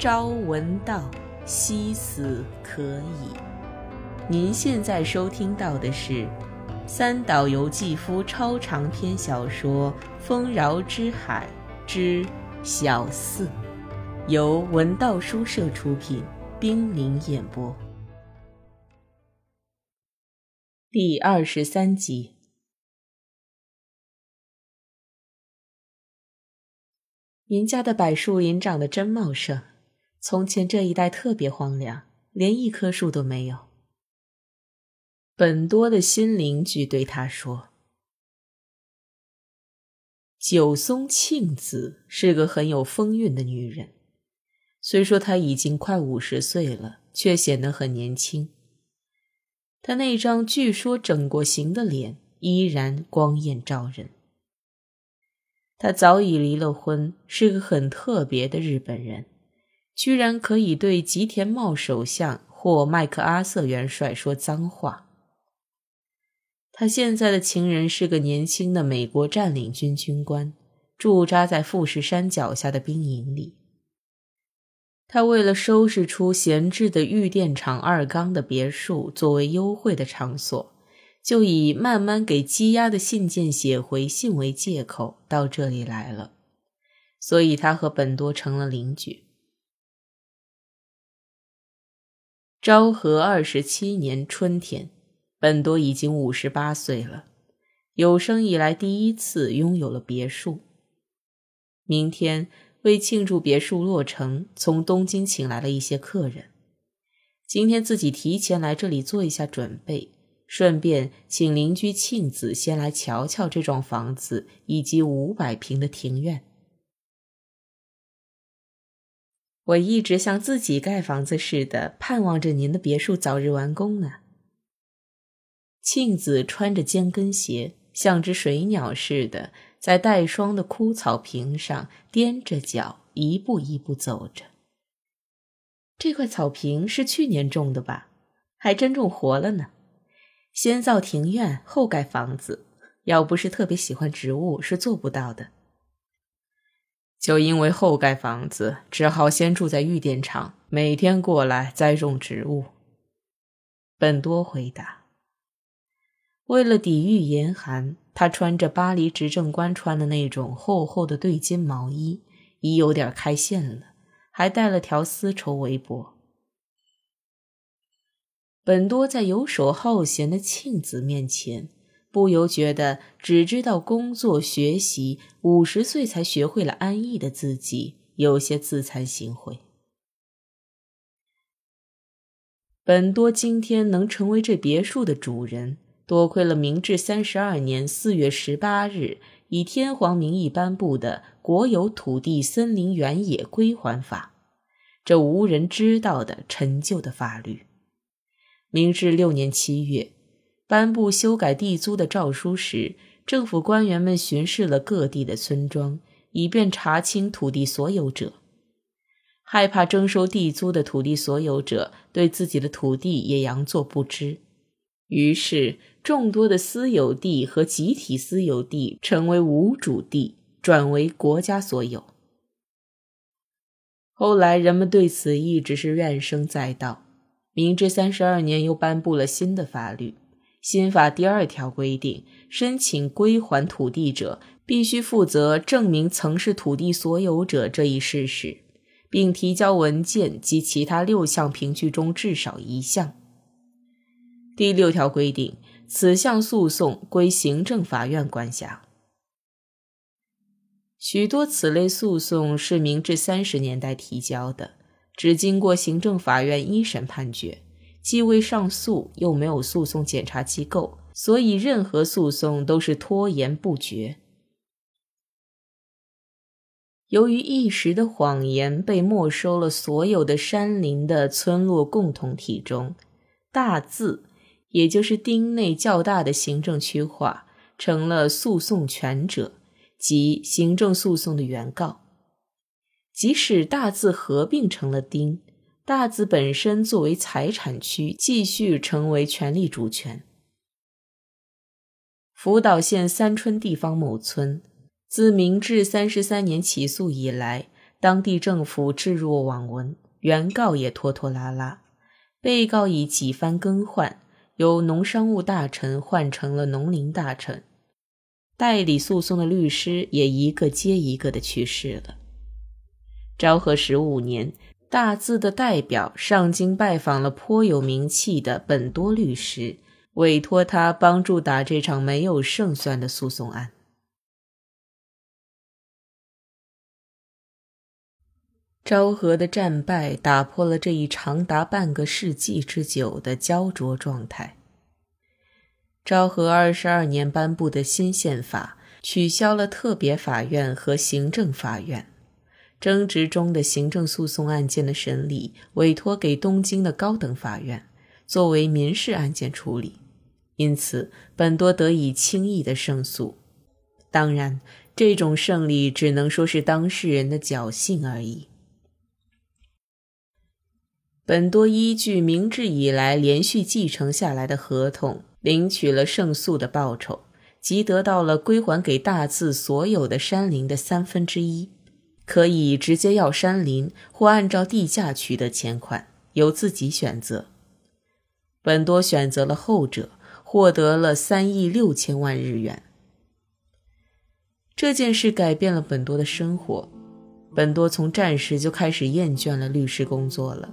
朝闻道，夕死可矣。您现在收听到的是三岛由纪夫超长篇小说《丰饶之海之小四》，由文道书社出品，冰凌演播，第二十三集。您家的柏树林长得真茂盛。从前这一带特别荒凉，连一棵树都没有。本多的新邻居对他说：“九松庆子是个很有风韵的女人，虽说她已经快五十岁了，却显得很年轻。她那张据说整过形的脸依然光艳照人。她早已离了婚，是个很特别的日本人。”居然可以对吉田茂首相或麦克阿瑟元帅说脏话。他现在的情人是个年轻的美国占领军军官，驻扎在富士山脚下的兵营里。他为了收拾出闲置的玉电厂二缸的别墅作为幽会的场所，就以慢慢给积压的信件写回信为借口到这里来了。所以他和本多成了邻居。昭和二十七年春天，本多已经五十八岁了，有生以来第一次拥有了别墅。明天为庆祝别墅落成，从东京请来了一些客人。今天自己提前来这里做一下准备，顺便请邻居庆子先来瞧瞧这幢房子以及五百平的庭院。我一直像自己盖房子似的，盼望着您的别墅早日完工呢。庆子穿着尖跟鞋，像只水鸟似的，在带霜的枯草坪上踮着脚，一步一步走着。这块草坪是去年种的吧？还真种活了呢。先造庭院，后盖房子，要不是特别喜欢植物，是做不到的。就因为后盖房子，只好先住在玉电厂，每天过来栽种植物。本多回答：“为了抵御严寒，他穿着巴黎执政官穿的那种厚厚的对襟毛衣，已有点开线了，还带了条丝绸围脖。”本多在游手好闲的庆子面前。不由觉得只知道工作学习，五十岁才学会了安逸的自己，有些自惭形秽。本多今天能成为这别墅的主人，多亏了明治三十二年四月十八日以天皇名义颁布的《国有土地森林原野归还法》，这无人知道的陈旧的法律。明治六年七月。颁布修改地租的诏书时，政府官员们巡视了各地的村庄，以便查清土地所有者。害怕征收地租的土地所有者对自己的土地也佯作不知，于是众多的私有地和集体私有地成为无主地，转为国家所有。后来人们对此一直是怨声载道。明治三十二年，又颁布了新的法律。新法第二条规定，申请归还土地者必须负责证明曾是土地所有者这一事实，并提交文件及其他六项凭据中至少一项。第六条规定，此项诉讼归行政法院管辖。许多此类诉讼是明治三十年代提交的，只经过行政法院一审判决。既未上诉，又没有诉讼检察机构，所以任何诉讼都是拖延不决。由于一时的谎言被没收了所有的山林的村落共同体中，大字，也就是町内较大的行政区划，成了诉讼权者，即行政诉讼的原告。即使大字合并成了町。大字本身作为财产区，继续成为权力主权。福岛县三春地方某村，自明治三十三年起诉以来，当地政府置若罔闻，原告也拖拖拉拉，被告以几番更换，由农商务大臣换成了农林大臣，代理诉讼的律师也一个接一个的去世了。昭和十五年，大字的代表上京拜访了颇有名气的本多律师，委托他帮助打这场没有胜算的诉讼案。昭和的战败打破了这一长达半个世纪之久的焦灼状态。昭和二十二年颁布的新宪法取消了特别法院和行政法院，争执中的行政诉讼案件的审理委托给东京的高等法院作为民事案件处理，因此本多得以轻易的胜诉。当然，这种胜利只能说是当事人的侥幸而已。本多依据明治以来连续继承下来的合同，领取了胜诉的报酬，即得到了归还给大字所有的山林的三分之一，可以直接要山林，或按照地价取得钱款，由自己选择。本多选择了后者，获得了三亿六千万日元。这件事改变了本多的生活，本多从战时就开始厌倦了律师工作了。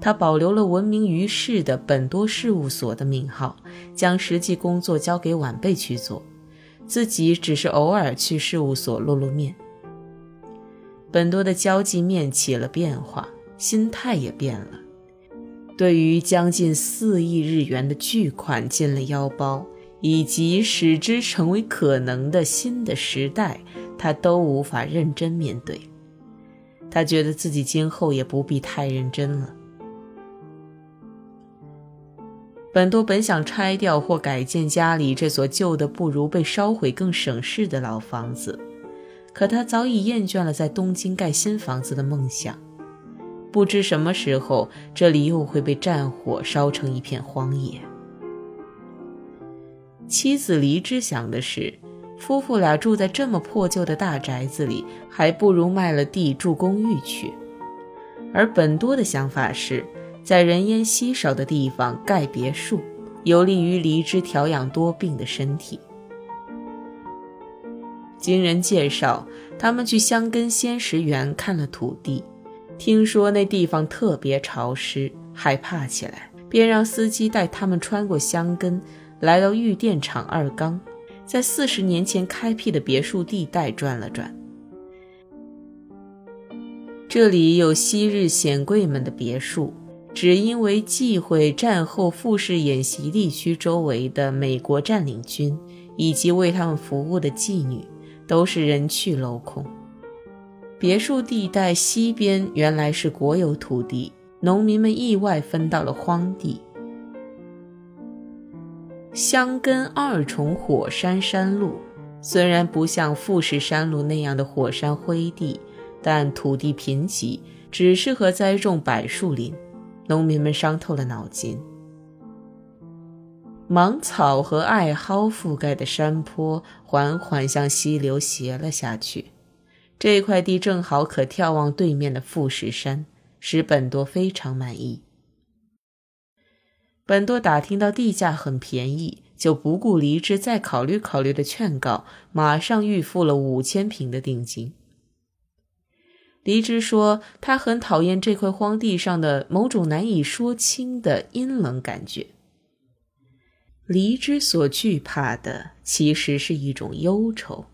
他保留了闻名于世的本多事务所的名号，将实际工作交给晚辈去做，自己只是偶尔去事务所露露面。本多的交际面起了变化，心态也变了。对于将近四亿日元的巨款进了腰包，以及使之成为可能的新的时代，他都无法认真面对。他觉得自己今后也不必太认真了。本多本想拆掉或改建家里这所旧的不如被烧毁更省事的老房子，可他早已厌倦了在东京盖新房子的梦想。不知什么时候，这里又会被战火烧成一片荒野。妻子黎之想的是，夫妇俩住在这么破旧的大宅子里，还不如卖了地住公寓去。而本多的想法是。在人烟稀少的地方盖别墅，有利于黎之调养多病的身体。经人介绍，他们去香根仙石园看了土地，听说那地方特别潮湿，害怕起来，便让司机带他们穿过香根，来到玉电厂二冈，在四十年前开辟的别墅地带转了转。这里有昔日显贵们的别墅。只因为忌讳战后富士演习地区周围的美国占领军以及为他们服务的妓女，都是人去楼空。别墅地带西边原来是国有土地，农民们意外分到了荒地。香根二重火山山路虽然不像富士山路那样的火山灰地，但土地贫瘠，只适合栽种柏树林。农民们伤透了脑筋。芒草和艾蒿覆盖的山坡缓缓向溪流斜了下去，这块地正好可眺望对面的富士山，使本多非常满意。本多打听到地价很便宜，就不顾黎之再考虑考虑的劝告，马上预付了五千平的定金。黎之说：“他很讨厌这块荒地上的某种难以说清的阴冷感觉。”离之所惧怕的其实是一种忧愁，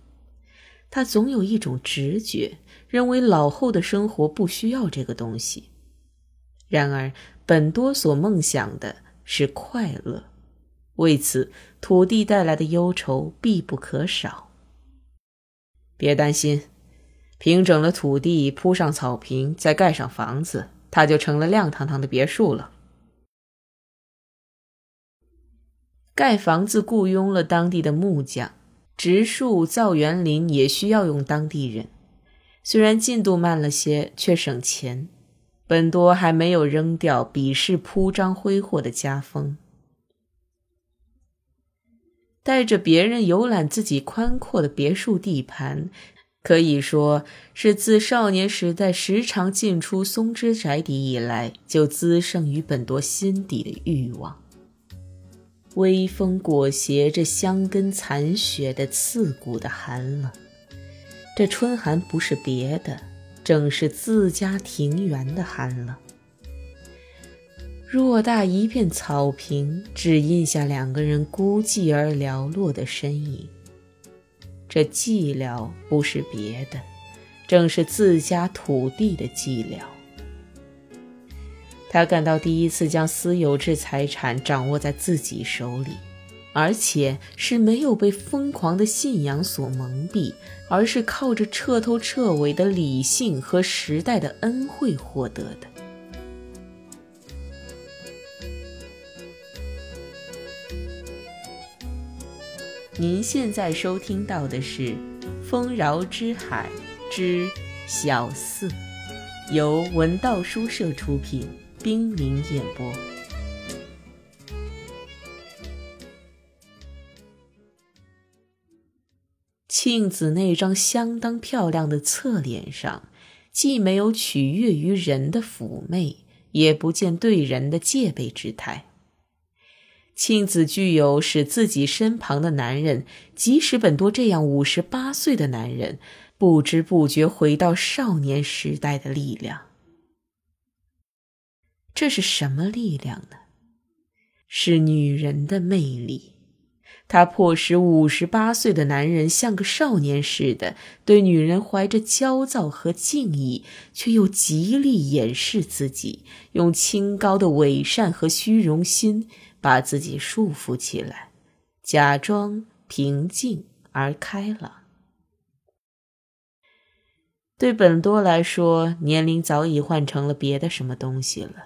他总有一种直觉，认为老后的生活不需要这个东西。然而，本多所梦想的是快乐，为此土地带来的忧愁必不可少。别担心。平整了土地，铺上草坪，再盖上房子，它就成了亮堂堂的别墅了。盖房子雇佣了当地的木匠，植树造园林也需要用当地人。虽然进度慢了些，却省钱。本多还没有扔掉鄙视铺张挥霍的家风，带着别人游览自己宽阔的别墅地盘。可以说是自少年时代时常进出松之宅邸以来，就滋生于本多心底的欲望。微风裹挟着香根残雪的刺骨的寒冷，这春寒不是别的，正是自家庭园的寒冷。偌大一片草坪，只印下两个人孤寂而寥落的身影。这寂寥不是别的，正是自家土地的寂寥。他感到第一次将私有制财产掌握在自己手里，而且是没有被疯狂的信仰所蒙蔽，而是靠着彻头彻尾的理性和时代的恩惠获得的。您现在收听到的是《丰饶之海之小四》，由文道书社出品，冰凌演播。庆子那张相当漂亮的侧脸上，既没有取悦于人的妩媚，也不见对人的戒备之态。庆子具有使自己身旁的男人，即使本多这样五十八岁的男人，不知不觉回到少年时代的力量。这是什么力量呢？是女人的魅力。它迫使五十八岁的男人像个少年似的，对女人怀着焦躁和敬意，却又极力掩饰自己，用清高的伪善和虚荣心。把自己束缚起来，假装平静而开朗。对本多来说，年龄早已换成了别的什么东西了。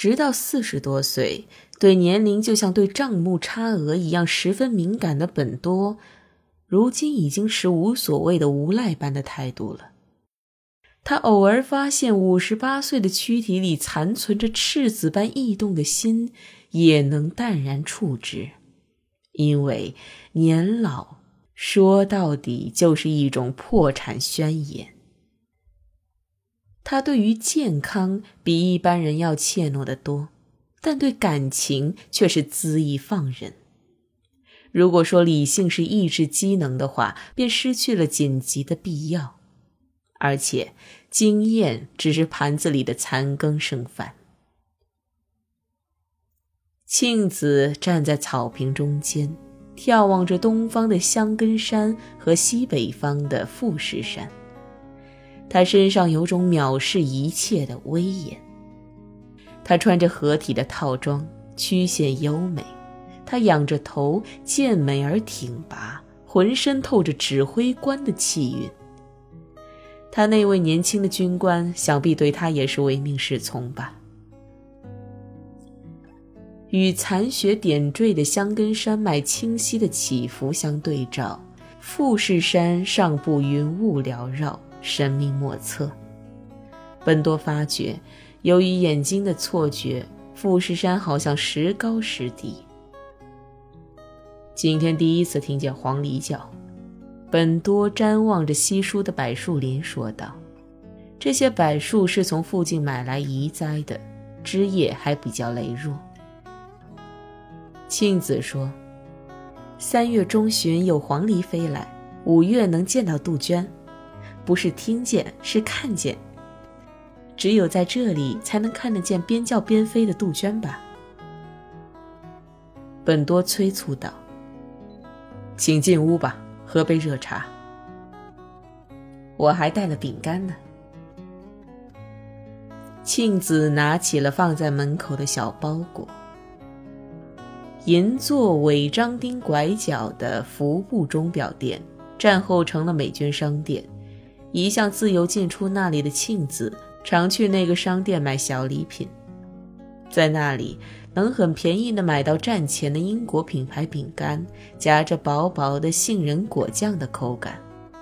直到四十多岁，对年龄就像对账目差额一样十分敏感的本多，如今已经是无所谓的无赖般的态度了。他偶尔发现五十八岁的躯体里残存着赤子般异动的心。也能淡然处之，因为年老说到底就是一种破产宣言。他对于健康比一般人要怯懦得多，但对感情却是恣意放任。如果说理性是意志机能的话，便失去了紧急的必要，而且经验只是盘子里的残羹剩饭。庆子站在草坪中间，眺望着东方的香根山和西北方的富士山。他身上有种藐视一切的威严。他穿着合体的套装，曲线优美。他仰着头，健美而挺拔，浑身透着指挥官的气韵。他那位年轻的军官，想必对他也是唯命是从吧。与残雪点缀的香根山脉清晰的起伏相对照，富士山上部云雾缭绕，神秘莫测。本多发觉，由于眼睛的错觉，富士山好像时高时低。今天第一次听见黄鹂叫，本多瞻望着稀疏的柏树林，说道：“这些柏树是从附近买来移栽的，枝叶还比较羸弱。”庆子说：“三月中旬有黄鹂飞来，五月能见到杜鹃，不是听见，是看见。只有在这里才能看得见边叫边飞的杜鹃吧？”本多催促道：“请进屋吧，喝杯热茶。我还带了饼干呢。”庆子拿起了放在门口的小包裹。银座尾张町拐角的服部钟表店，战后成了美军商店。一向自由进出那里的庆子，常去那个商店买小礼品。在那里，能很便宜的买到战前的英国品牌饼干，夹着薄薄的杏仁果酱的口感，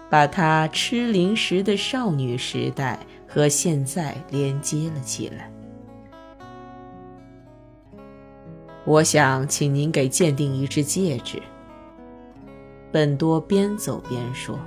把她吃零食的少女时代和现在连接了起来。我想请您给鉴定一只戒指。本多边走边说。